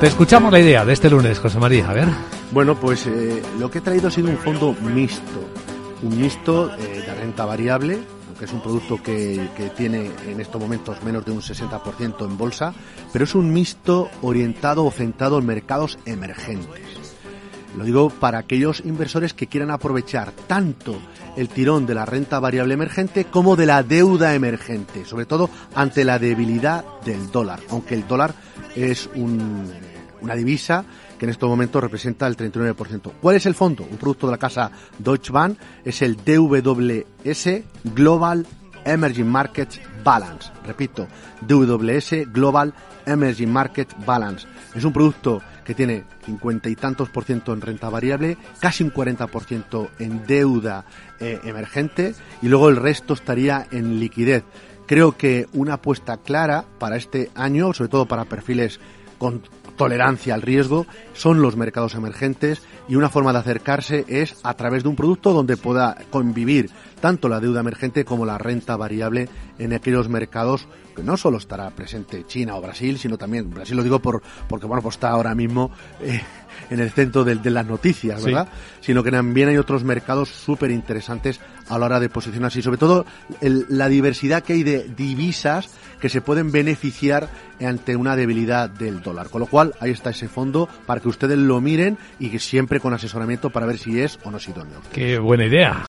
Te escuchamos la idea de este lunes, José María. A ver. Bueno, pues eh, lo que he traído ha sido un fondo mixto. Un mixto eh, de renta variable, que es un producto que, que, tiene en estos momentos menos de un 60% en bolsa, pero es un mixto orientado o centrado en mercados emergentes. Lo digo para aquellos inversores que quieran aprovechar tanto el tirón de la renta variable emergente como de la deuda emergente, sobre todo ante la debilidad del dólar, aunque el dólar es un, una divisa que en estos momentos representa el 39%. ¿Cuál es el fondo? Un producto de la casa Deutsche Bank es el DWS Global Emerging Markets Balance. Repito, DWS Global Emerging Market Balance. Es un producto que tiene 50 y tantos por ciento en renta variable, casi un 40 por ciento en deuda eh, emergente y luego el resto estaría en liquidez. Creo que una apuesta clara para este año, sobre todo para perfiles con tolerancia al riesgo, son los mercados emergentes y una forma de acercarse es a través de un producto donde pueda convivir tanto la deuda emergente como la renta variable en aquellos mercados que no solo estará presente China o Brasil, sino también, Brasil lo digo por, porque bueno, pues está ahora mismo eh, en el centro de, de las noticias, ¿verdad? Sí. Sino que también hay otros mercados súper interesantes a la hora de posicionarse y sobre todo el, la diversidad que hay de divisas que se pueden beneficiar ante una debilidad del dólar. Con lo cual, ahí está ese fondo para que ustedes lo miren y que siempre con asesoramiento para ver si es o no es idóneo. Qué buena idea.